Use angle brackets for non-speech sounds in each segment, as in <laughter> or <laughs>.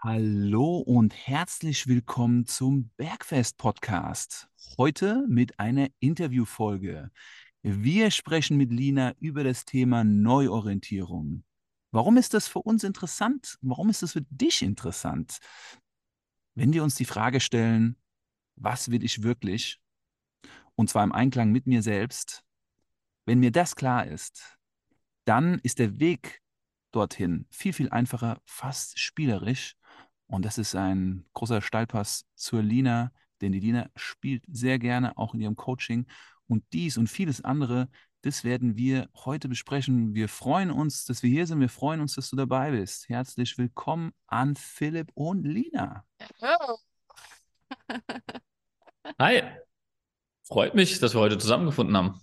Hallo und herzlich willkommen zum Bergfest Podcast. Heute mit einer Interviewfolge. Wir sprechen mit Lina über das Thema Neuorientierung. Warum ist das für uns interessant? Warum ist das für dich interessant? Wenn wir uns die Frage stellen, was will ich wirklich? Und zwar im Einklang mit mir selbst. Wenn mir das klar ist, dann ist der Weg dorthin viel, viel einfacher, fast spielerisch. Und das ist ein großer Steilpass zur Lina, denn die Lina spielt sehr gerne auch in ihrem Coaching. Und dies und vieles andere, das werden wir heute besprechen. Wir freuen uns, dass wir hier sind. Wir freuen uns, dass du dabei bist. Herzlich willkommen an Philipp und Lina. Hallo. Hi, freut mich, dass wir heute zusammengefunden haben.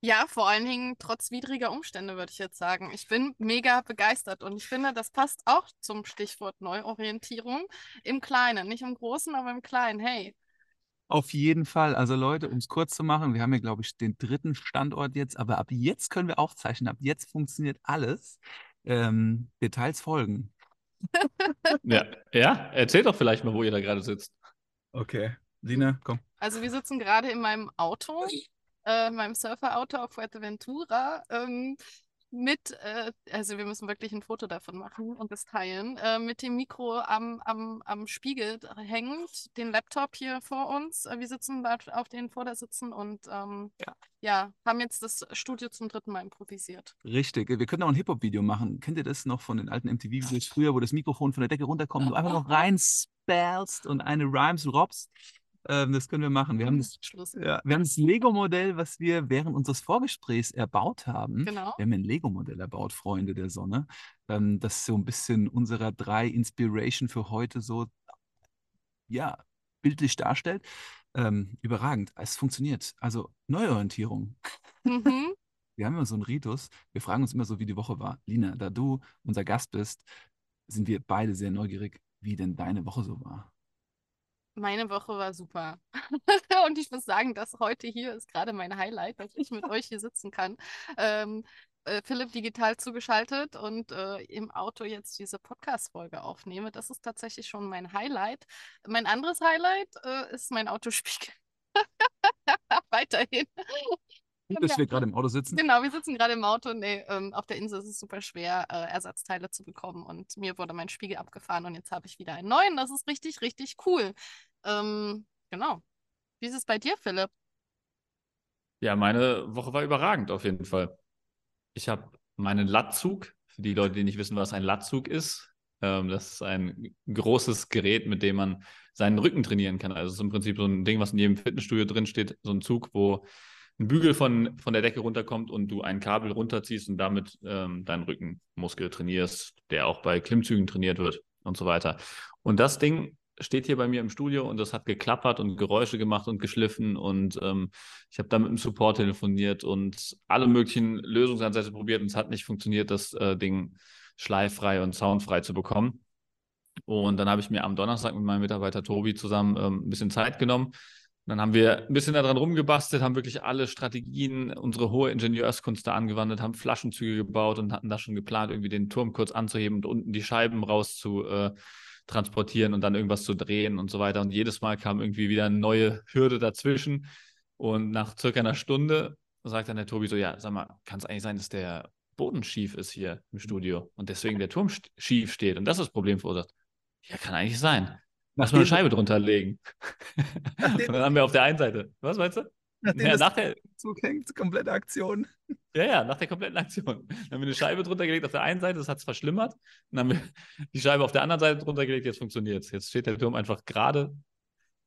Ja, vor allen Dingen trotz widriger Umstände, würde ich jetzt sagen. Ich bin mega begeistert und ich finde, das passt auch zum Stichwort Neuorientierung im Kleinen, nicht im Großen, aber im Kleinen. Hey. Auf jeden Fall. Also Leute, um es kurz zu machen, wir haben ja, glaube ich, den dritten Standort jetzt, aber ab jetzt können wir aufzeichnen. Ab jetzt funktioniert alles. Ähm, Details folgen. <laughs> Ja, ja, erzähl doch vielleicht mal, wo ihr da gerade sitzt. Okay. Lina, komm. Also wir sitzen gerade in meinem Auto, äh, meinem Surferauto auf Fuerteventura. Ähm, mit, äh, also wir müssen wirklich ein Foto davon machen und das teilen, äh, mit dem Mikro am, am, am Spiegel hängend, den Laptop hier vor uns. Äh, wir sitzen da auf den Vordersitzen und ähm, Ja. ja, haben jetzt das Studio zum dritten Mal improvisiert. Richtig. Wir können auch ein Hip-Hop-Video machen. Kennt ihr das noch von den alten MTV-Videos früher, wo das Mikrofon von der Decke runterkommt, du einfach noch reinspellst und eine Rhymes robst? Ähm, das können wir machen. Wir haben das, Schluss. ja, wir haben das Lego-Modell, was wir während unseres Vorgesprächs erbaut haben. Genau. Wir haben ein Lego-Modell erbaut, Freunde der Sonne. Ähm, das so ein bisschen unserer drei Inspiration für heute so, ja, bildlich darstellt. Ähm, überragend. Es funktioniert. Also Neuorientierung. Mhm. <laughs> Wir haben immer so einen Ritus. Wir fragen uns immer so, wie die Woche war. Lina, da du unser Gast bist, sind wir beide sehr neugierig, wie denn deine Woche so war. Meine Woche war super. <laughs> Und ich muss sagen, das heute hier ist gerade mein Highlight, dass ich mit <laughs> euch hier sitzen kann. Ähm, äh, Philipp digital zugeschaltet und äh, im Auto jetzt diese Podcast-Folge aufnehme. Das ist tatsächlich schon mein Highlight. Mein anderes Highlight äh, ist mein Autospiegel. <laughs> Weiterhin. Gut, dass wir gerade im Auto sitzen. Genau, wir sitzen gerade im Auto. Nee, ähm, auf der Insel ist es super schwer, äh, Ersatzteile zu bekommen. Und mir wurde mein Spiegel abgefahren und jetzt habe ich wieder einen neuen. Das ist richtig, richtig cool. Ähm, genau. Wie ist es bei dir, Philipp? Ja, meine Woche war überragend auf jeden Fall. Ich habe meinen Latzug, für die Leute, die nicht wissen, was ein Latzug ist, ähm, das ist ein großes Gerät, mit dem man seinen Rücken trainieren kann. Also es ist im Prinzip so ein Ding, was in jedem Fitnessstudio drin steht, so ein Zug, wo ein Bügel von, von der Decke runterkommt und du ein Kabel runterziehst und damit ähm, deinen Rückenmuskel trainierst, der auch bei Klimmzügen trainiert wird und so weiter. Und das Ding steht hier bei mir im Studio und das hat geklappert und Geräusche gemacht und geschliffen und ähm, ich habe da mit dem Support telefoniert und alle möglichen Lösungsansätze probiert und es hat nicht funktioniert, das äh, Ding schleiffrei und soundfrei zu bekommen. Und dann habe ich mir am Donnerstag mit meinem Mitarbeiter Tobi zusammen ähm, ein bisschen Zeit genommen. Dann haben wir ein bisschen daran rumgebastelt, haben wirklich alle Strategien, unsere hohe Ingenieurskunst da angewandt, haben Flaschenzüge gebaut und hatten da schon geplant, irgendwie den Turm kurz anzuheben und unten die Scheiben raus zu äh, transportieren und dann irgendwas zu drehen und so weiter. Und jedes Mal kam irgendwie wieder eine neue Hürde dazwischen. Und nach circa einer Stunde sagt dann der Tobi so: Ja, sag mal, kann es eigentlich sein, dass der Boden schief ist hier im Studio und deswegen der Turm schief steht und das das Problem verursacht? Ja, kann eigentlich sein. Lass mal eine Scheibe drunter legen. <laughs> Nachdem- und dann haben wir auf der einen Seite, was meinst du? Nachdem Ja, nach der, Zug hängt, komplette Aktion. ja, ja, nach der kompletten Aktion. Dann haben wir eine Scheibe drunter gelegt auf der einen Seite, das hat es verschlimmert. Dann haben wir die Scheibe auf der anderen Seite drunter gelegt, jetzt funktioniert es. Jetzt steht der Turm einfach gerade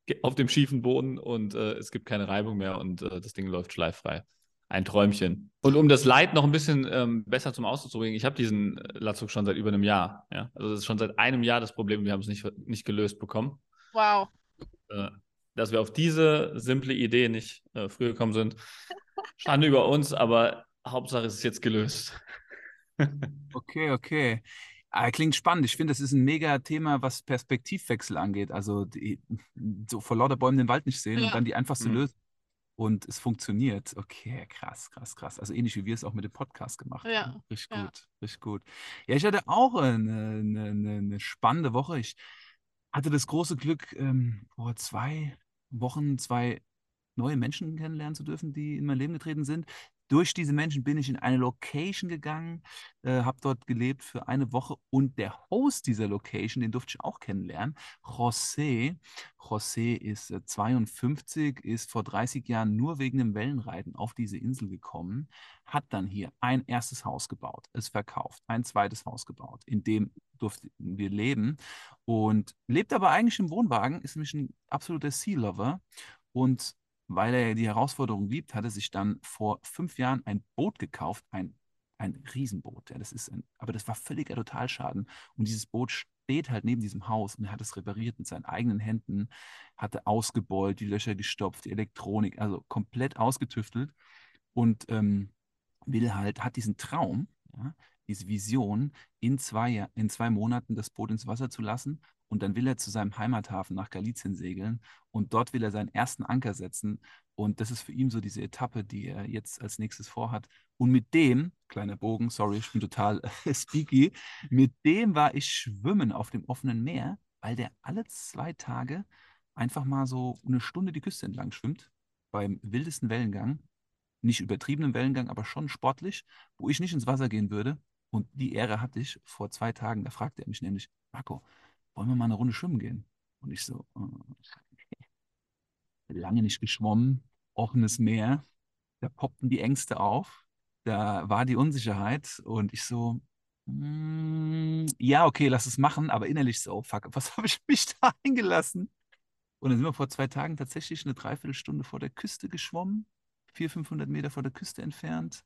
ge- auf dem schiefen Boden und äh, es gibt keine Reibung mehr und äh, das Ding läuft schleiffrei. Ein Träumchen. Und um das Leid noch ein bisschen ähm, besser zum Ausdruck zu bringen, ich habe diesen äh, Latzug schon seit über einem Jahr. Ja? Also das ist schon seit einem Jahr das Problem, wir haben es nicht, nicht gelöst bekommen. Wow. Äh, dass wir auf diese simple Idee nicht äh, früher gekommen sind. Schande über uns, aber Hauptsache es ist jetzt gelöst. <laughs> Okay, okay. Ah, klingt spannend. Ich finde, das ist ein mega Thema, was Perspektivwechsel angeht. Also die, so vor lauter Bäumen den Wald nicht sehen und Ja. dann die einfachste Mhm. Lösung. Und es funktioniert. Okay, krass, krass, krass. Also ähnlich wie wir es auch mit dem Podcast gemacht Ja, haben. Richtig ja. gut, richtig gut. Ja, ich hatte auch eine, eine, eine, eine spannende Woche. Ich hatte das große Glück, ähm, vor zwei Wochen zwei neue Menschen kennenlernen zu dürfen, die in mein Leben getreten sind. Durch diese Menschen bin ich in eine Location gegangen, äh, habe dort gelebt für eine Woche und der Host dieser Location, den durfte ich auch kennenlernen, José. José ist äh, 52, ist vor 30 Jahren nur wegen dem Wellenreiten auf diese Insel gekommen, hat dann hier ein erstes Haus gebaut, es verkauft, ein zweites Haus gebaut, in dem durften wir leben und lebt aber eigentlich im Wohnwagen, ist nämlich ein absoluter Sea Lover und weil er die Herausforderung liebt, hat er sich dann vor fünf Jahren ein Boot gekauft, ein, ein Riesenboot. Ja, das ist ein, aber das war völliger Totalschaden. Und dieses Boot steht halt neben diesem Haus und er hat es repariert mit seinen eigenen Händen, hatte ausgebeult, die Löcher gestopft, die Elektronik, also komplett ausgetüftelt und ähm, will halt, hat diesen Traum, ja, diese Vision, in zwei, in zwei Monaten das Boot ins Wasser zu lassen. Und dann will er zu seinem Heimathafen nach Galizien segeln und dort will er seinen ersten Anker setzen. Und das ist für ihn so diese Etappe, die er jetzt als nächstes vorhat. Und mit dem, kleiner Bogen, sorry, ich bin total <laughs> speaky, mit dem war ich schwimmen auf dem offenen Meer, weil der alle zwei Tage einfach mal so eine Stunde die Küste entlang schwimmt, beim wildesten Wellengang. Nicht übertriebenen Wellengang, aber schon sportlich, wo ich nicht ins Wasser gehen würde. Und die Ehre hatte ich vor zwei Tagen. Da fragte er mich nämlich, Marco, wollen wir mal eine Runde schwimmen gehen? Und ich so, äh, lange nicht geschwommen, offenes Meer, da poppten die Ängste auf, da war die Unsicherheit und ich so, mm, ja, okay, lass es machen, aber innerlich so, fuck, was <laughs> habe ich mich da eingelassen? Und dann sind wir vor zwei Tagen tatsächlich eine Dreiviertelstunde vor der Küste geschwommen, 400, 500 Meter vor der Küste entfernt,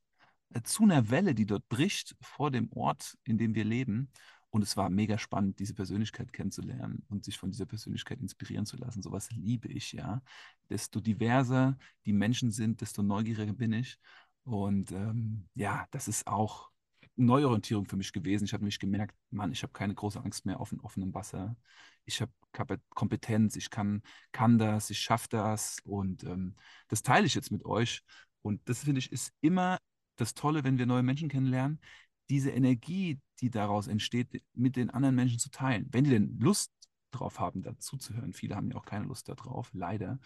äh, zu einer Welle, die dort bricht vor dem Ort, in dem wir leben. Und es war mega spannend, diese Persönlichkeit kennenzulernen und sich von dieser Persönlichkeit inspirieren zu lassen. Sowas liebe ich, ja. Desto diverser die Menschen sind, desto neugieriger bin ich. Und ähm, ja, das ist auch Neuorientierung für mich gewesen. Ich habe nämlich gemerkt, Mann, ich habe keine große Angst mehr auf dem offenen Wasser. Ich habe Kompetenz, ich kann, kann das, ich schaffe das. Und ähm, das teile ich jetzt mit euch. Und das finde ich ist immer das Tolle, wenn wir neue Menschen kennenlernen, diese Energie, die daraus entsteht, mit den anderen Menschen zu teilen. Wenn die denn Lust drauf haben, dazu zu hören. Viele haben ja auch keine Lust darauf, leider,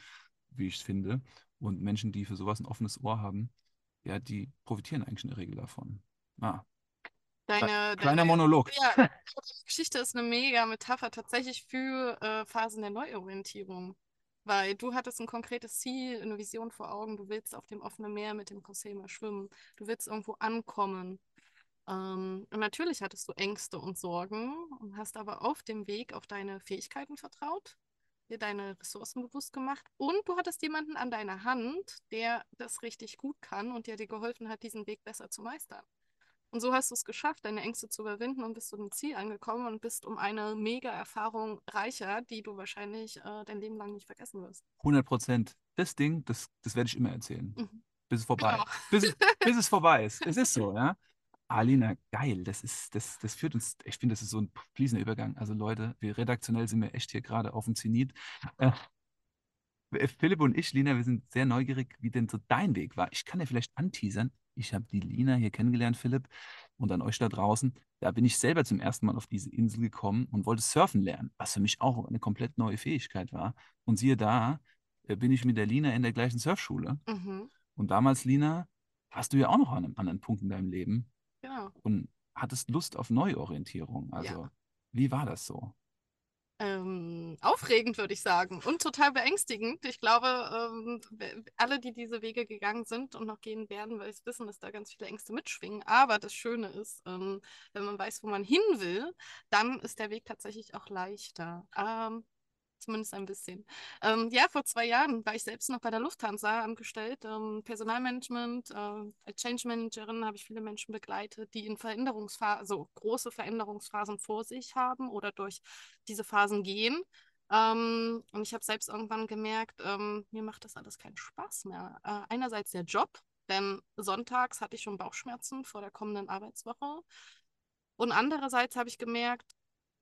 wie ich finde. Und Menschen, die für sowas ein offenes Ohr haben, ja, die profitieren eigentlich in der Regel davon. Ah, Deine, kleiner deine, Monolog. ja, deine Geschichte ist eine mega Metapher tatsächlich für äh, Phasen der Neuorientierung. Weil du hattest ein konkretes Ziel, eine Vision vor Augen, du willst auf dem offenen Meer mit dem José mal schwimmen, du willst irgendwo ankommen. Ähm, und natürlich hattest du Ängste und Sorgen und hast aber auf dem Weg auf deine Fähigkeiten vertraut, dir deine Ressourcen bewusst gemacht und du hattest jemanden an deiner Hand, der das richtig gut kann und der dir geholfen hat, diesen Weg besser zu meistern. Und so hast du es geschafft, deine Ängste zu überwinden und bist zu dem Ziel angekommen und bist um eine mega Erfahrung reicher, die du wahrscheinlich äh, dein Leben lang nicht vergessen wirst. 100 Prozent. Das Ding, das, das werde ich immer erzählen, Mhm. bis es vorbei Genau. bis, bis es vorbei ist. Es ist so, ja. Alina, geil. Das ist, das, das führt uns, ich finde, das ist so ein fließender Übergang. Also Leute, wir redaktionell sind wir echt hier gerade auf dem Zenit. Äh, Philipp und ich, Lina, wir sind sehr neugierig, wie denn so dein Weg war. Ich kann ja vielleicht anteasern. Ich habe die Lina hier kennengelernt, Philipp, und an euch da draußen. Da bin ich selber zum ersten Mal auf diese Insel gekommen und wollte surfen lernen, was für mich auch eine komplett neue Fähigkeit war. Und siehe da, äh, bin ich mit der Lina in der gleichen Surfschule. Mhm. Und damals, Lina, warst du ja auch noch an einem anderen Punkt in deinem Leben Genau. und hattest Lust auf Neuorientierung. Also, Ja. wie war das so? Ähm, aufregend, würde ich sagen. Und total beängstigend. Ich glaube, ähm, alle, die diese Wege gegangen sind und noch gehen werden, weil sie wissen, dass da ganz viele Ängste mitschwingen. Aber das Schöne ist, ähm, wenn man weiß, wo man hin will, dann ist der Weg tatsächlich auch leichter. Zumindest ein bisschen. Ähm, ja, vor zwei Jahren war ich selbst noch bei der Lufthansa angestellt. Ähm, Personalmanagement, äh, als Change Managerin habe ich viele Menschen begleitet, die in Veränderungsphasen, also große Veränderungsphasen vor sich haben oder durch diese Phasen gehen. Ähm, und ich habe selbst irgendwann gemerkt, ähm, mir macht das alles keinen Spaß mehr. Äh, einerseits der Job, denn sonntags hatte ich schon Bauchschmerzen vor der kommenden Arbeitswoche. Und andererseits habe ich gemerkt,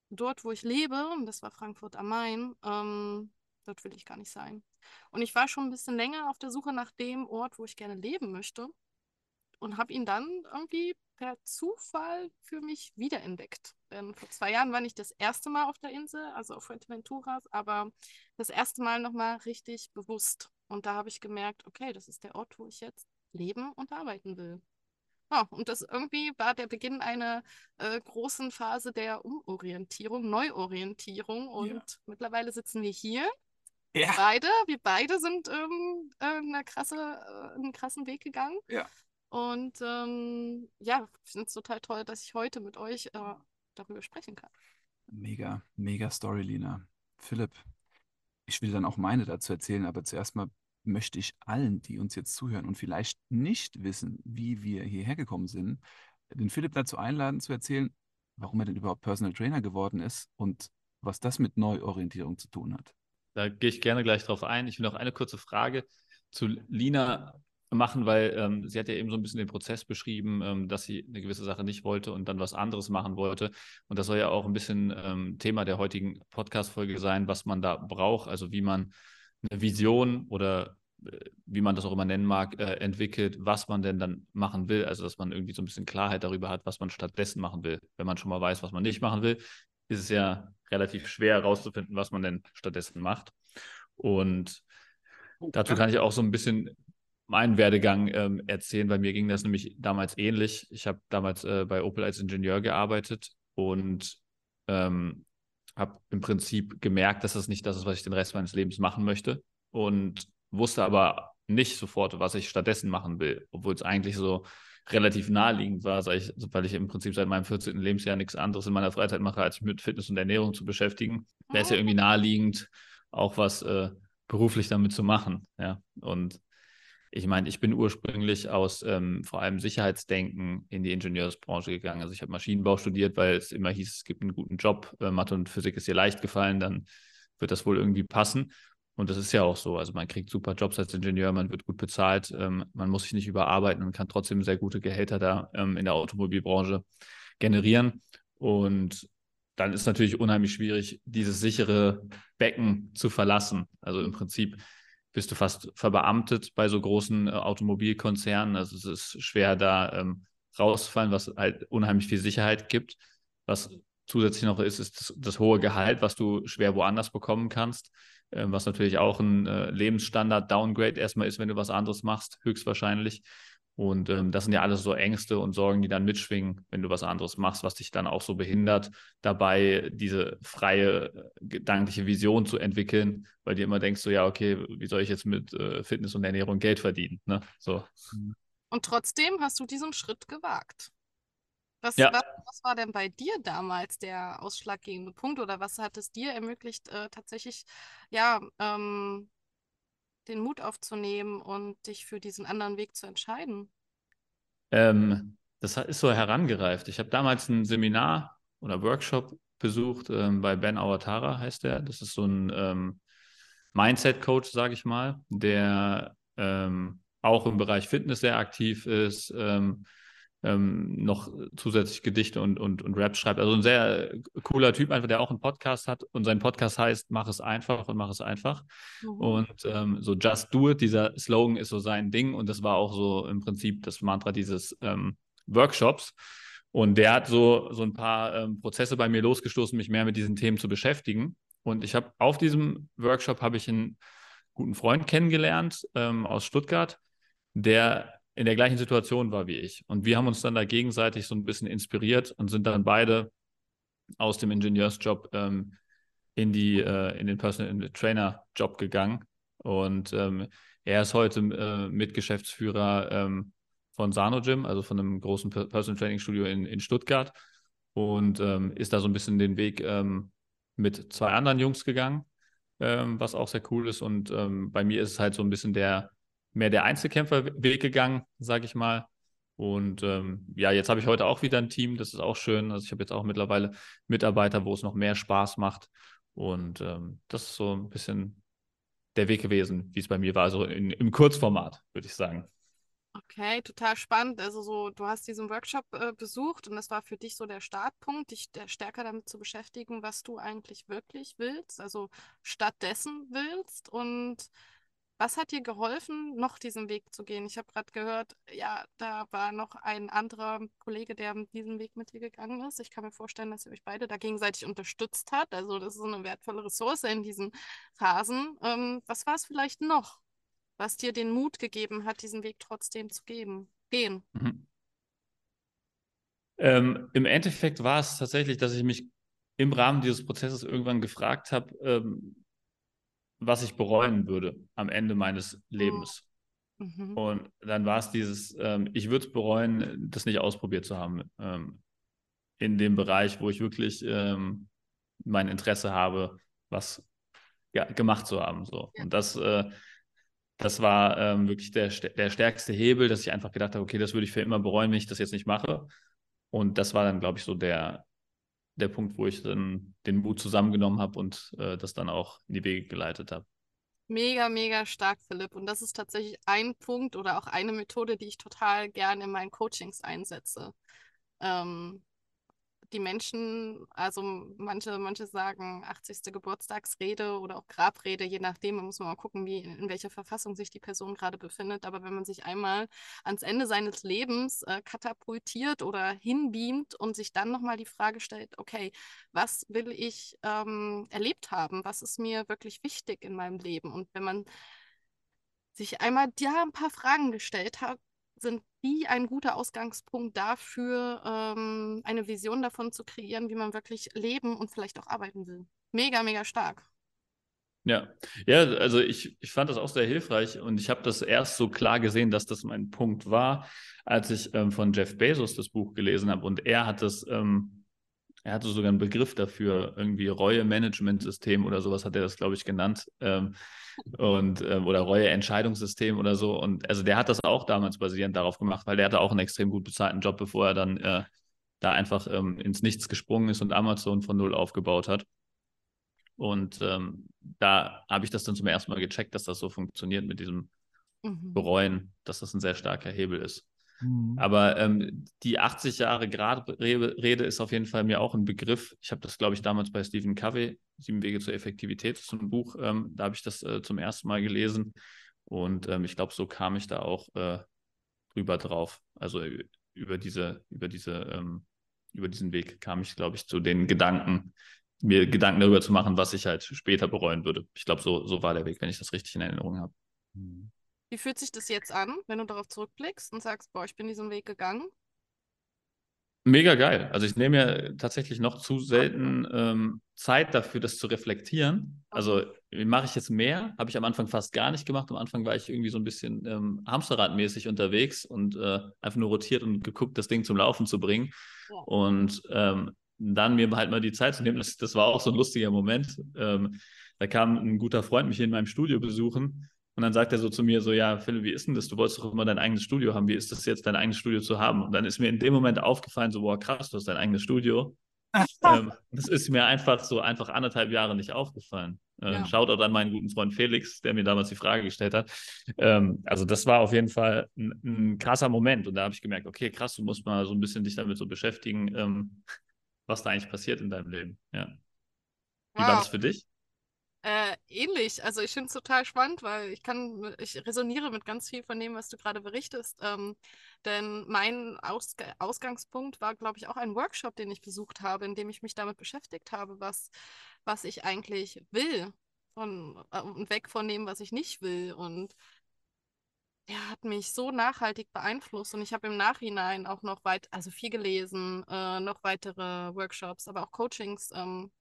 dort, wo ich lebe, und das war Frankfurt am Main, ähm, dort will ich gar nicht sein. Und ich war schon ein bisschen länger auf der Suche nach dem Ort, wo ich gerne leben möchte und habe ihn dann irgendwie per Zufall für mich wiederentdeckt. Denn vor zwei Jahren war ich das erste Mal auf der Insel, also auf Fuerteventura, aber das erste Mal nochmal richtig bewusst. Und da habe ich gemerkt, okay, das ist der Ort, wo ich jetzt leben und arbeiten will. Ja, und das irgendwie war der Beginn einer äh, großen Phase der Umorientierung, Neuorientierung. Und ja. mittlerweile sitzen wir hier. Ja. Beide, wir beide sind ähm, äh, eine krasse, äh, einen krassen Weg gegangen. Ja. Und ähm, ja, ich finde es total toll, dass ich heute mit euch äh, darüber sprechen kann. Mega, mega Story, Lina. Philipp, ich will dann auch meine dazu erzählen, aber zuerst mal möchte ich allen, die uns jetzt zuhören und vielleicht nicht wissen, wie wir hierher gekommen sind, den Philipp dazu einladen zu erzählen, warum er denn überhaupt Personal Trainer geworden ist und was das mit Neuorientierung zu tun hat. Da gehe ich gerne gleich drauf ein. Ich will noch eine kurze Frage zu Lina machen, weil ähm, sie hat ja eben so ein bisschen den Prozess beschrieben, ähm, dass sie eine gewisse Sache nicht wollte und dann was anderes machen wollte. Und das soll ja auch ein bisschen ähm, Thema der heutigen Podcast-Folge sein, was man da braucht, also wie man eine Vision oder äh, wie man das auch immer nennen mag, äh, entwickelt, was man denn dann machen will. Also, dass man irgendwie so ein bisschen Klarheit darüber hat, was man stattdessen machen will. Wenn man schon mal weiß, was man nicht machen will, ist es ja relativ schwer herauszufinden, was man denn stattdessen macht. Und dazu kann ich auch so ein bisschen meinen Werdegang ähm, erzählen. Bei mir ging das nämlich damals ähnlich. Ich habe damals äh, bei Opel als Ingenieur gearbeitet und ähm, habe im Prinzip gemerkt, dass das nicht das ist, was ich den Rest meines Lebens machen möchte. Und wusste aber nicht sofort, was ich stattdessen machen will, obwohl es eigentlich so relativ naheliegend war, weil ich, weil ich im Prinzip seit meinem 14. Lebensjahr nichts anderes in meiner Freizeit mache, als mich mit Fitness und Ernährung zu beschäftigen. Wäre es ja irgendwie naheliegend, auch was äh, beruflich damit zu machen. Ja, und ich meine, ich bin ursprünglich aus ähm, vor allem Sicherheitsdenken in die Ingenieursbranche gegangen. Also ich habe Maschinenbau studiert, weil es immer hieß, es gibt einen guten Job, äh, Mathe und Physik ist dir leicht gefallen, dann wird das wohl irgendwie passen. Und das ist ja auch so. Also man kriegt super Jobs als Ingenieur, man wird gut bezahlt, ähm, man muss sich nicht überarbeiten und kann trotzdem sehr gute Gehälter da ähm, in der Automobilbranche generieren. Und dann ist natürlich unheimlich schwierig, dieses sichere Becken zu verlassen. Also im Prinzip bist du fast verbeamtet bei so großen äh, Automobilkonzernen. Also es ist schwer, da ähm, rauszufallen, was halt unheimlich viel Sicherheit gibt. Was zusätzlich noch ist, ist das, das hohe Gehalt, was du schwer woanders bekommen kannst. Ähm, was natürlich auch ein äh, Lebensstandard-Downgrade erstmal ist, wenn du was anderes machst, höchstwahrscheinlich. Und ähm, das sind ja alles so Ängste und Sorgen, die dann mitschwingen, wenn du was anderes machst, was dich dann auch so behindert, dabei diese freie äh, gedankliche Vision zu entwickeln, weil du immer denkst, so ja, okay, wie soll ich jetzt mit äh, Fitness und Ernährung Geld verdienen? Ne? So. Und trotzdem hast du diesen Schritt gewagt. Was, ja. was, was, war denn bei dir damals der ausschlaggebende Punkt oder was hat es dir ermöglicht, äh, tatsächlich ja, ähm, den Mut aufzunehmen und dich für diesen anderen Weg zu entscheiden? Ähm, das ist so herangereift. Ich habe damals ein Seminar oder Workshop besucht ähm, bei Ben Awatara, heißt der. Das ist so ein ähm, Mindset-Coach, sage ich mal, der ähm, auch im Bereich Fitness sehr aktiv ist, ähm, noch zusätzlich Gedichte und, und, und Rap schreibt. Also ein sehr cooler Typ, einfach, der auch einen Podcast hat und sein Podcast heißt Mach es einfach und mach es einfach. Mhm. Und ähm, so Just Do It, dieser Slogan ist so sein Ding und das war auch so im Prinzip das Mantra dieses ähm, Workshops. Und der hat so, so ein paar ähm, Prozesse bei mir losgestoßen, mich mehr mit diesen Themen zu beschäftigen. Und ich habe auf diesem Workshop habe ich einen guten Freund kennengelernt ähm, aus Stuttgart, der in der gleichen Situation war wie ich. Und wir haben uns dann da gegenseitig so ein bisschen inspiriert und sind dann beide aus dem Ingenieursjob ähm, in, die, äh, in den Personal Trainer Job gegangen. Und ähm, er ist heute äh, Mitgeschäftsführer ähm, von Sano Gym, also von einem großen Personal Training Studio in, in Stuttgart. Und ähm, ist da so ein bisschen den Weg ähm, mit zwei anderen Jungs gegangen, ähm, was auch sehr cool ist. Und bei mir ist es halt so ein bisschen der, mehr der Einzelkämpferweg gegangen, sage ich mal. Und ähm, ja, jetzt habe ich heute auch wieder ein Team, das ist auch schön. Also ich habe jetzt auch mittlerweile Mitarbeiter, wo es noch mehr Spaß macht. Und ähm, das ist so ein bisschen der Weg gewesen, wie es bei mir war, also im Kurzformat, würde ich sagen. Okay, total spannend. Also so, du hast diesen Workshop äh, besucht und das war für dich so der Startpunkt, dich der stärker damit zu beschäftigen, was du eigentlich wirklich willst, also stattdessen willst. Und was hat dir geholfen, noch diesen Weg zu gehen? Ich habe gerade gehört, ja, da war noch ein anderer Kollege, der diesen Weg mit dir gegangen ist. Ich kann mir vorstellen, dass ihr euch beide da gegenseitig unterstützt habt. Also das ist eine wertvolle Ressource in diesen Phasen. Ähm, was war es vielleicht noch? was dir den Mut gegeben hat, diesen Weg trotzdem zu geben, gehen? Mhm. Ähm, Im Endeffekt war es tatsächlich, dass ich mich im Rahmen dieses Prozesses irgendwann gefragt habe, ähm, was ich bereuen würde am Ende meines Lebens. Mhm. Und dann war es dieses, ähm, ich würde es bereuen, das nicht ausprobiert zu haben ähm, in dem Bereich, wo ich wirklich ähm, mein Interesse habe, was ja, gemacht zu haben. So. Ja. Und das äh, das war ähm, wirklich der, der stärkste Hebel, dass ich einfach gedacht habe, okay, das würde ich für immer bereuen, wenn ich das jetzt nicht mache. Und das war dann, glaube ich, so der, der Punkt, wo ich dann den Mut zusammengenommen habe und äh, das dann auch in die Wege geleitet habe. Mega, mega stark, Philipp. Und das ist tatsächlich ein Punkt oder auch eine Methode, die ich total gerne in meinen Coachings einsetze. Ähm, die Menschen, also manche, manche sagen 80. Geburtstagsrede oder auch Grabrede, je nachdem, man muss mal gucken, wie, in welcher Verfassung sich die Person gerade befindet. Aber wenn man sich einmal ans Ende seines Lebens äh, katapultiert oder hinbeamt und sich dann nochmal die Frage stellt, okay, was will ich ähm, erlebt haben? Was ist mir wirklich wichtig in meinem Leben? Und wenn man sich einmal ja ein paar Fragen gestellt hat, sind die ein guter Ausgangspunkt dafür, ähm, eine Vision davon zu kreieren, wie man wirklich leben und vielleicht auch arbeiten will. Mega, mega stark. Ja, ja, also ich, ich fand das auch sehr hilfreich und ich habe das erst so klar gesehen, dass das mein Punkt war, als ich ähm, von Jeff Bezos das Buch gelesen habe und er hat das, ähm, er hatte sogar einen Begriff dafür, irgendwie Reue-Management-System oder sowas hat er das, glaube ich, genannt. Ähm, und ähm, oder Reue-Entscheidungssystem oder so. Und also der hat das auch damals basierend darauf gemacht, weil der hatte auch einen extrem gut bezahlten Job, bevor er dann äh, da einfach ähm, ins Nichts gesprungen ist und Amazon von null aufgebaut hat. Und ähm, da habe ich das dann zum ersten Mal gecheckt, dass das so funktioniert mit diesem mhm. Bereuen, dass das ein sehr starker Hebel ist. Mhm. Aber ähm, die 80 Jahre Grad-Rede ist auf jeden Fall mir auch ein Begriff. Ich habe das, glaube ich, damals bei Stephen Covey, Sieben Wege zur Effektivität, ist ein Buch, ähm, da habe ich das äh, zum ersten Mal gelesen. Und ähm, ich glaube, so kam ich da auch äh, drüber drauf. Also über diese, über diese, ähm, über diesen Weg kam ich, glaube ich, zu den Gedanken, mir Gedanken darüber zu machen, was ich halt später bereuen würde. Ich glaube, so, so war der Weg, wenn ich das richtig in Erinnerung habe. Mhm. Wie fühlt sich das jetzt an, wenn du darauf zurückblickst und sagst, boah, ich bin diesen Weg gegangen? Mega geil. Also ich nehme ja tatsächlich noch zu selten ähm, Zeit dafür, das zu reflektieren. Also mache ich jetzt mehr, habe ich am Anfang fast gar nicht gemacht. Am Anfang war ich irgendwie so ein bisschen ähm, Hamsterradmäßig unterwegs und äh, einfach nur rotiert und geguckt, das Ding zum Laufen zu bringen. Ja. Und ähm, dann mir halt mal die Zeit zu nehmen, das, das war auch so ein lustiger Moment. Ähm, da kam ein guter Freund mich in meinem Studio besuchen und dann sagt er so zu mir so, ja, Philipp, wie ist denn das? Du wolltest doch immer dein eigenes Studio haben. Wie ist das jetzt, dein eigenes Studio zu haben? Und dann ist mir in dem Moment aufgefallen, so, boah, krass, du hast dein eigenes Studio. <laughs> ähm, das ist mir einfach so einfach anderthalb Jahre nicht aufgefallen. Äh, ja. Shoutout an meinen guten Freund Felix, der mir damals die Frage gestellt hat. Ähm, also das war auf jeden Fall ein, ein krasser Moment. Und da habe ich gemerkt, okay, krass, du musst mal so ein bisschen dich damit so beschäftigen, ähm, was da eigentlich passiert in deinem Leben. Ja. Wie wow. war das für dich? Äh, ähnlich. Also ich finde es total spannend, weil ich kann, ich resoniere mit ganz viel von dem, was du gerade berichtest. Ähm, denn mein Aus Ausgangspunkt war, glaube ich, auch ein Workshop, den ich besucht habe, in dem ich mich damit beschäftigt habe, was, was ich eigentlich will. Von, äh, und weg von dem, was ich nicht will. Und der hat mich so nachhaltig beeinflusst und ich habe im Nachhinein auch noch weit, also viel gelesen, äh, noch weitere Workshops, aber auch Coachings ähm,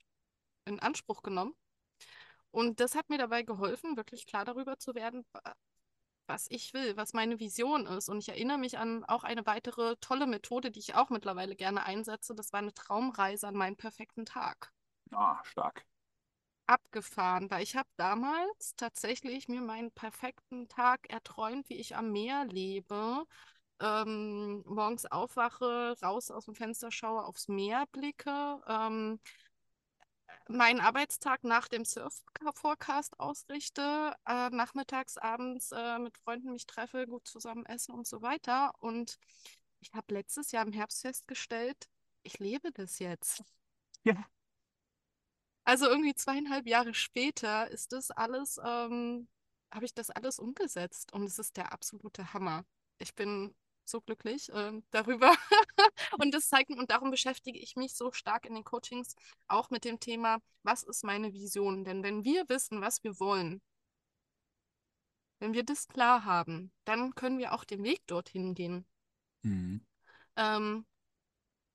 in Anspruch genommen. Und das hat mir dabei geholfen, wirklich klar darüber zu werden, was ich will, was meine Vision ist. Und ich erinnere mich an auch eine weitere tolle Methode, die ich auch mittlerweile gerne einsetze. Das war eine Traumreise an meinen perfekten Tag. Ah, stark. Abgefahren, weil ich habe damals tatsächlich mir meinen perfekten Tag erträumt, wie ich am Meer lebe, ähm, morgens aufwache, raus aus dem Fenster schaue, aufs Meer blicke, ähm, meinen Arbeitstag nach dem Surf-Forecast ausrichte, äh, nachmittags, abends äh, mit Freunden mich treffe, gut zusammen essen und so weiter. Und ich habe letztes Jahr im Herbst festgestellt, ich lebe das jetzt. Ja. Also irgendwie zweieinhalb Jahre später ist das alles, ähm, habe ich das alles umgesetzt und es ist der absolute Hammer. Ich bin so glücklich äh, darüber. <laughs> und das zeigt und darum beschäftige ich mich so stark in den Coachings auch mit dem Thema, was ist meine Vision? Denn wenn wir wissen, was wir wollen, wenn wir das klar haben, dann können wir auch den Weg dorthin gehen. Mhm. Ähm,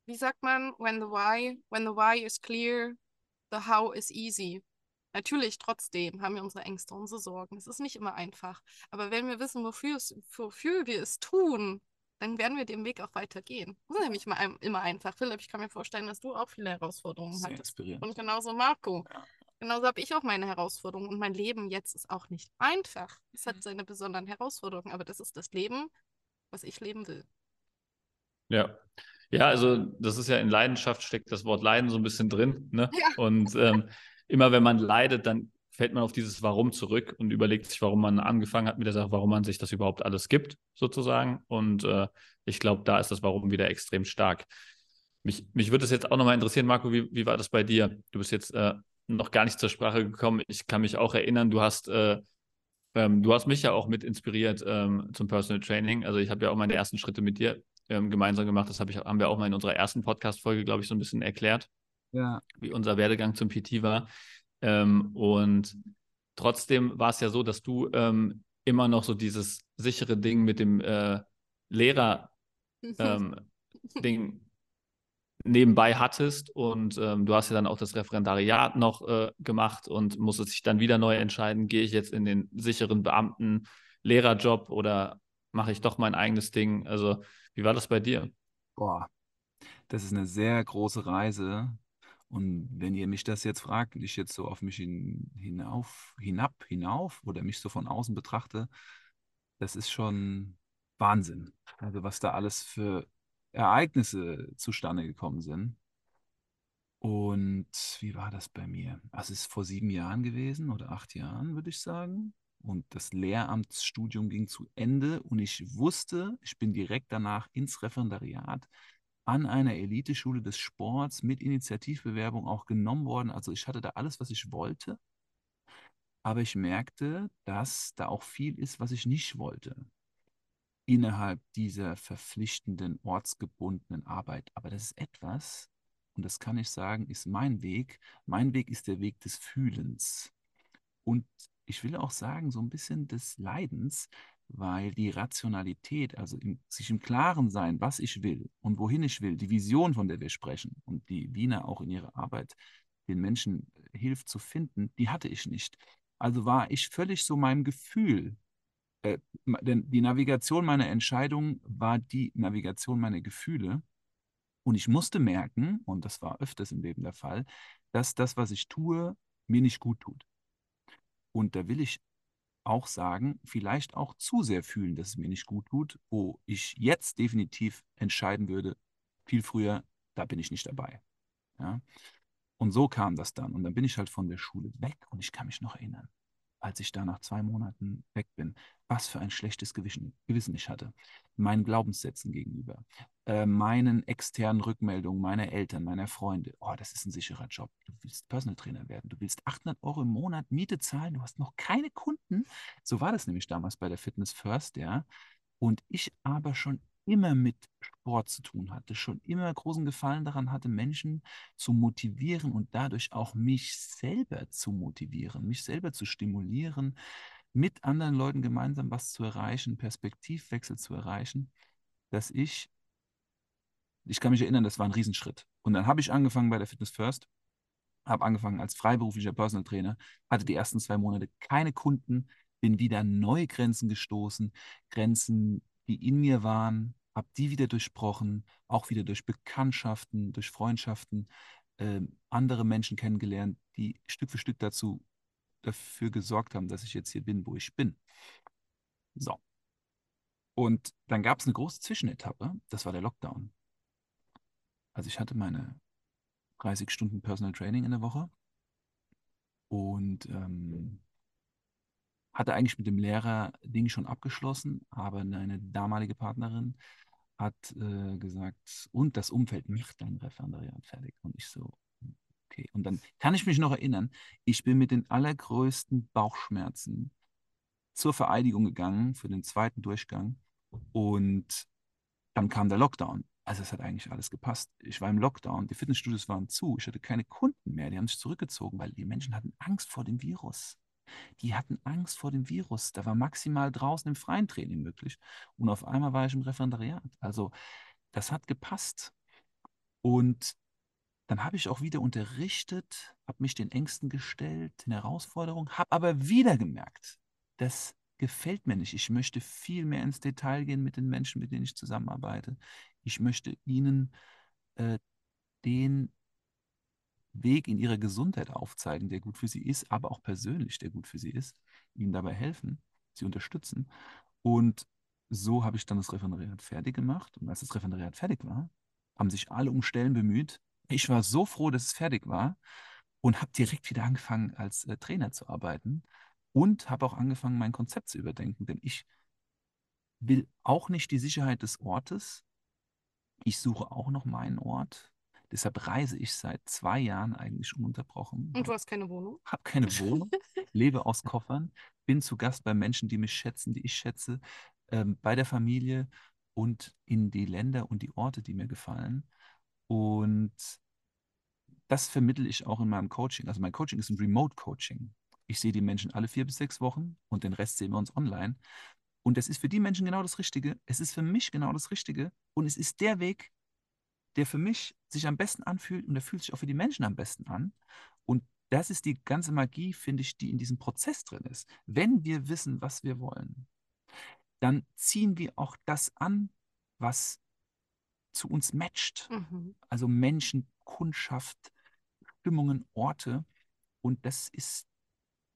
wie sagt man, when the why, when the why is clear, the how is easy. Natürlich, trotzdem haben wir unsere Ängste, unsere Sorgen. Es ist nicht immer einfach. Aber wenn wir wissen, wofür, es, wofür wir es tun, dann werden wir den Weg auch weitergehen. Das ist nämlich mal immer einfach. Philipp, ich kann mir vorstellen, dass du auch viele Herausforderungen Sehr hattest. inspirierend. Und genauso Marco. Ja. Genauso habe ich auch meine Herausforderungen. Und mein Leben jetzt ist auch nicht einfach. Es Mhm. hat seine besonderen Herausforderungen, aber das ist das Leben, was ich leben will. Ja. Ja, also das ist ja in Leidenschaft steckt das Wort Leiden so ein bisschen drin. Ne? Ja. Und ähm, immer wenn man leidet, dann fällt man auf dieses Warum zurück und überlegt sich, warum man angefangen hat mit der Sache, warum man sich das überhaupt alles gibt, sozusagen. Und äh, ich glaube, da ist das Warum wieder extrem stark. Mich, mich würde es jetzt auch nochmal interessieren, Marco, wie, wie war das bei dir? Du bist jetzt äh, noch gar nicht zur Sprache gekommen. Ich kann mich auch erinnern, du hast, äh, ähm, du hast mich ja auch mit inspiriert ähm, zum Personal Training. Also ich habe ja auch meine ersten Schritte mit dir ähm, gemeinsam gemacht. Das hab ich, haben wir auch mal in unserer ersten Podcast-Folge, glaube ich, so ein bisschen erklärt Ja. wie unser Werdegang zum PT war. Ähm, und trotzdem war es ja so, dass du ähm, immer noch so dieses sichere Ding mit dem äh, Lehrer-Ding nebenbei hattest. Und ähm, du hast ja dann auch das Referendariat noch äh, gemacht und musstest dich dann wieder neu entscheiden, gehe ich jetzt in den sicheren Beamten-Lehrerjob oder mache ich doch mein eigenes Ding? Also, wie war das bei dir? Boah, das ist eine sehr große Reise. Und wenn ihr mich das jetzt fragt und ich jetzt so auf mich hin, hinauf, hinab, hinauf oder mich so von außen betrachte, das ist schon Wahnsinn. Also was da alles für Ereignisse zustande gekommen sind. Und wie war das bei mir? Also es ist vor sieben Jahren gewesen oder acht Jahren, würde ich sagen. Und das Lehramtsstudium ging zu Ende und ich wusste, ich bin direkt danach ins Referendariat an einer Eliteschule des Sports mit Initiativbewerbung auch genommen worden. Also ich hatte da alles, was ich wollte. Aber ich merkte, dass da auch viel ist, was ich nicht wollte innerhalb dieser verpflichtenden, ortsgebundenen Arbeit. Aber das ist etwas, und das kann ich sagen, ist mein Weg. Mein Weg ist der Weg des Fühlens. Und ich will auch sagen, so ein bisschen des Leidens, weil die Rationalität, also im, sich im Klaren sein, was ich will und wohin ich will, die Vision, von der wir sprechen und die Lina auch in ihrer Arbeit den Menschen hilft zu finden, die hatte ich nicht. Also war ich völlig so meinem Gefühl äh, denn die Navigation meiner Entscheidung war die Navigation meiner Gefühle. Und ich musste merken, und das war öfters im Leben der Fall, dass das, was ich tue, mir nicht gut tut. Und da will ich auch sagen, vielleicht auch zu sehr fühlen, dass es mir nicht gut tut, wo ich jetzt definitiv entscheiden würde, viel früher, da bin ich nicht dabei. Ja? Und so kam das dann. Und dann bin ich halt von der Schule weg und ich kann mich noch erinnern als ich da nach zwei Monaten weg bin, was für ein schlechtes Gewissen, Gewissen ich hatte. Meinen Glaubenssätzen gegenüber, äh, meinen externen Rückmeldungen meiner Eltern, meiner Freunde. Oh, das ist ein sicherer Job. Du willst Personal Trainer werden. Du willst 800 Euro im Monat Miete zahlen. Du hast noch keine Kunden. So war das nämlich damals bei der Fitness First, ja. Und ich aber schon immer mit Sport zu tun hatte, schon immer großen Gefallen daran hatte, Menschen zu motivieren und dadurch auch mich selber zu motivieren, mich selber zu stimulieren, mit anderen Leuten gemeinsam was zu erreichen, Perspektivwechsel zu erreichen, dass ich, ich kann mich erinnern, das war ein Riesenschritt. Und dann habe ich angefangen bei der Fitness First, habe angefangen als freiberuflicher Personal Trainer, hatte die ersten zwei Monate keine Kunden, bin wieder neue Grenzen gestoßen, Grenzen, die in mir waren, habe die wieder durchbrochen, auch wieder durch Bekanntschaften, durch Freundschaften, äh, andere Menschen kennengelernt, die Stück für Stück dazu dafür gesorgt haben, dass ich jetzt hier bin, wo ich bin. So. Und dann gab es eine große Zwischenetappe, das war der Lockdown. Also ich hatte meine 30 Stunden Personal Training in der Woche und ähm, hatte eigentlich mit dem Lehrer Ding schon abgeschlossen, aber eine damalige Partnerin hat äh, gesagt, und das Umfeld macht dein Referendariat fertig. Und ich so, okay. Und dann kann ich mich noch erinnern, ich bin mit den allergrößten Bauchschmerzen zur Vereidigung gegangen für den zweiten Durchgang und dann kam der Lockdown. Also es hat eigentlich alles gepasst. Ich war im Lockdown, die Fitnessstudios waren zu, ich hatte keine Kunden mehr, die haben sich zurückgezogen, weil die Menschen hatten Angst vor dem Virus. Die hatten Angst vor dem Virus. Da war maximal draußen im freien Training möglich. Und auf einmal war ich im Referendariat. Also das hat gepasst. Und dann habe ich auch wieder unterrichtet, habe mich den Ängsten gestellt, den Herausforderungen, habe aber wieder gemerkt, das gefällt mir nicht. Ich möchte viel mehr ins Detail gehen mit den Menschen, mit denen ich zusammenarbeite. Ich möchte ihnen äh, den Weg in ihrer Gesundheit aufzeigen, der gut für sie ist, aber auch persönlich, der gut für sie ist, ihnen dabei helfen, sie unterstützen. Und so habe ich dann das Referendariat fertig gemacht. Und als das Referendariat fertig war, haben sich alle um Stellen bemüht. Ich war so froh, dass es fertig war und habe direkt wieder angefangen, als äh, Trainer zu arbeiten und habe auch angefangen, mein Konzept zu überdenken. Denn ich will auch nicht die Sicherheit des Ortes. Ich suche auch noch meinen Ort. Deshalb reise ich seit zwei Jahren eigentlich ununterbrochen. Und du hast keine Wohnung? Habe keine <laughs> Wohnung, lebe aus Koffern, bin zu Gast bei Menschen, die mich schätzen, die ich schätze, ähm, bei der Familie und in die Länder und die Orte, die mir gefallen. Und das vermittle ich auch in meinem Coaching. Also mein Coaching ist ein Remote-Coaching. Ich sehe die Menschen alle vier bis sechs Wochen und den Rest sehen wir uns online. Und es ist für die Menschen genau das Richtige. Es ist für mich genau das Richtige. Und es ist der Weg, der für mich sich am besten anfühlt und der fühlt sich auch für die Menschen am besten an. Und das ist die ganze Magie, finde ich, die in diesem Prozess drin ist. Wenn wir wissen, was wir wollen, dann ziehen wir auch das an, was zu uns matcht. Mhm. Also Menschen, Kundschaft, Stimmungen, Orte. Und das ist,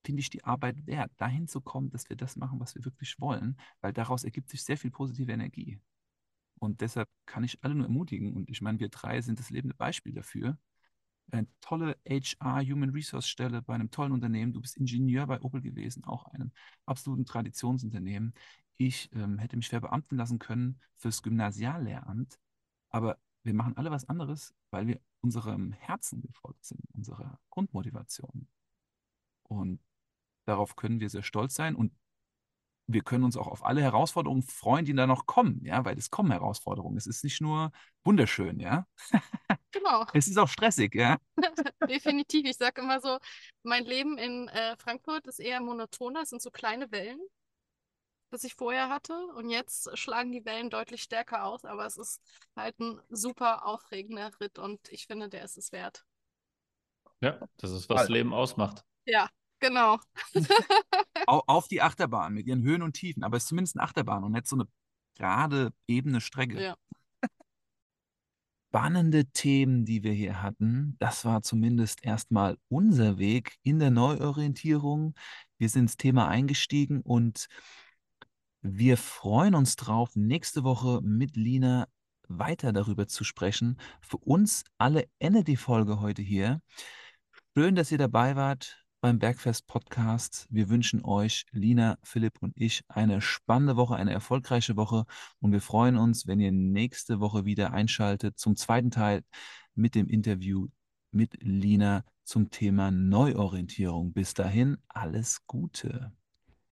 finde ich, die Arbeit wert, dahin zu kommen, dass wir das machen, was wir wirklich wollen, weil daraus ergibt sich sehr viel positive Energie. Und deshalb kann ich alle nur ermutigen, und ich meine, wir drei sind das lebende Beispiel dafür. Eine tolle HR, Human Resource Stelle bei einem tollen Unternehmen. Du bist Ingenieur bei Opel gewesen, auch einem absoluten Traditionsunternehmen. Ich ähm, hätte mich verbeamten lassen können fürs Gymnasiallehramt, aber wir machen alle was anderes, weil wir unserem Herzen gefolgt sind, unserer Grundmotivation. Und darauf können wir sehr stolz sein. Und wir können uns auch auf alle Herausforderungen freuen, die da noch kommen, ja, weil es kommen Herausforderungen. Es ist nicht nur wunderschön, ja. Genau. <laughs> es ist auch stressig, ja. <laughs> Definitiv. Ich sage immer so, mein Leben in äh, Frankfurt ist eher monotoner, es sind so kleine Wellen, das ich vorher hatte. Und jetzt schlagen die Wellen deutlich stärker aus, aber es ist halt ein super aufregender Ritt und ich finde, der ist es wert. Ja, das ist, was also. Leben ausmacht. Ja, Genau. <laughs> auf die Achterbahn mit ihren Höhen und Tiefen, aber es ist zumindest eine Achterbahn und nicht so eine gerade, ebene Strecke. Ja. <laughs> Spannende Themen, die wir hier hatten. Das war zumindest erstmal unser Weg in der Neuorientierung. Wir sind ins Thema eingestiegen und wir freuen uns drauf, nächste Woche mit Lina weiter darüber zu sprechen. Für uns alle Ende die Folge heute hier. Schön, dass ihr dabei wart beim Bergfest Podcast. Wir wünschen euch, Lina, Philipp und ich, eine spannende Woche, eine erfolgreiche Woche und wir freuen uns, wenn ihr nächste Woche wieder einschaltet zum zweiten Teil mit dem Interview mit Lina zum Thema Neuorientierung. Bis dahin, alles Gute.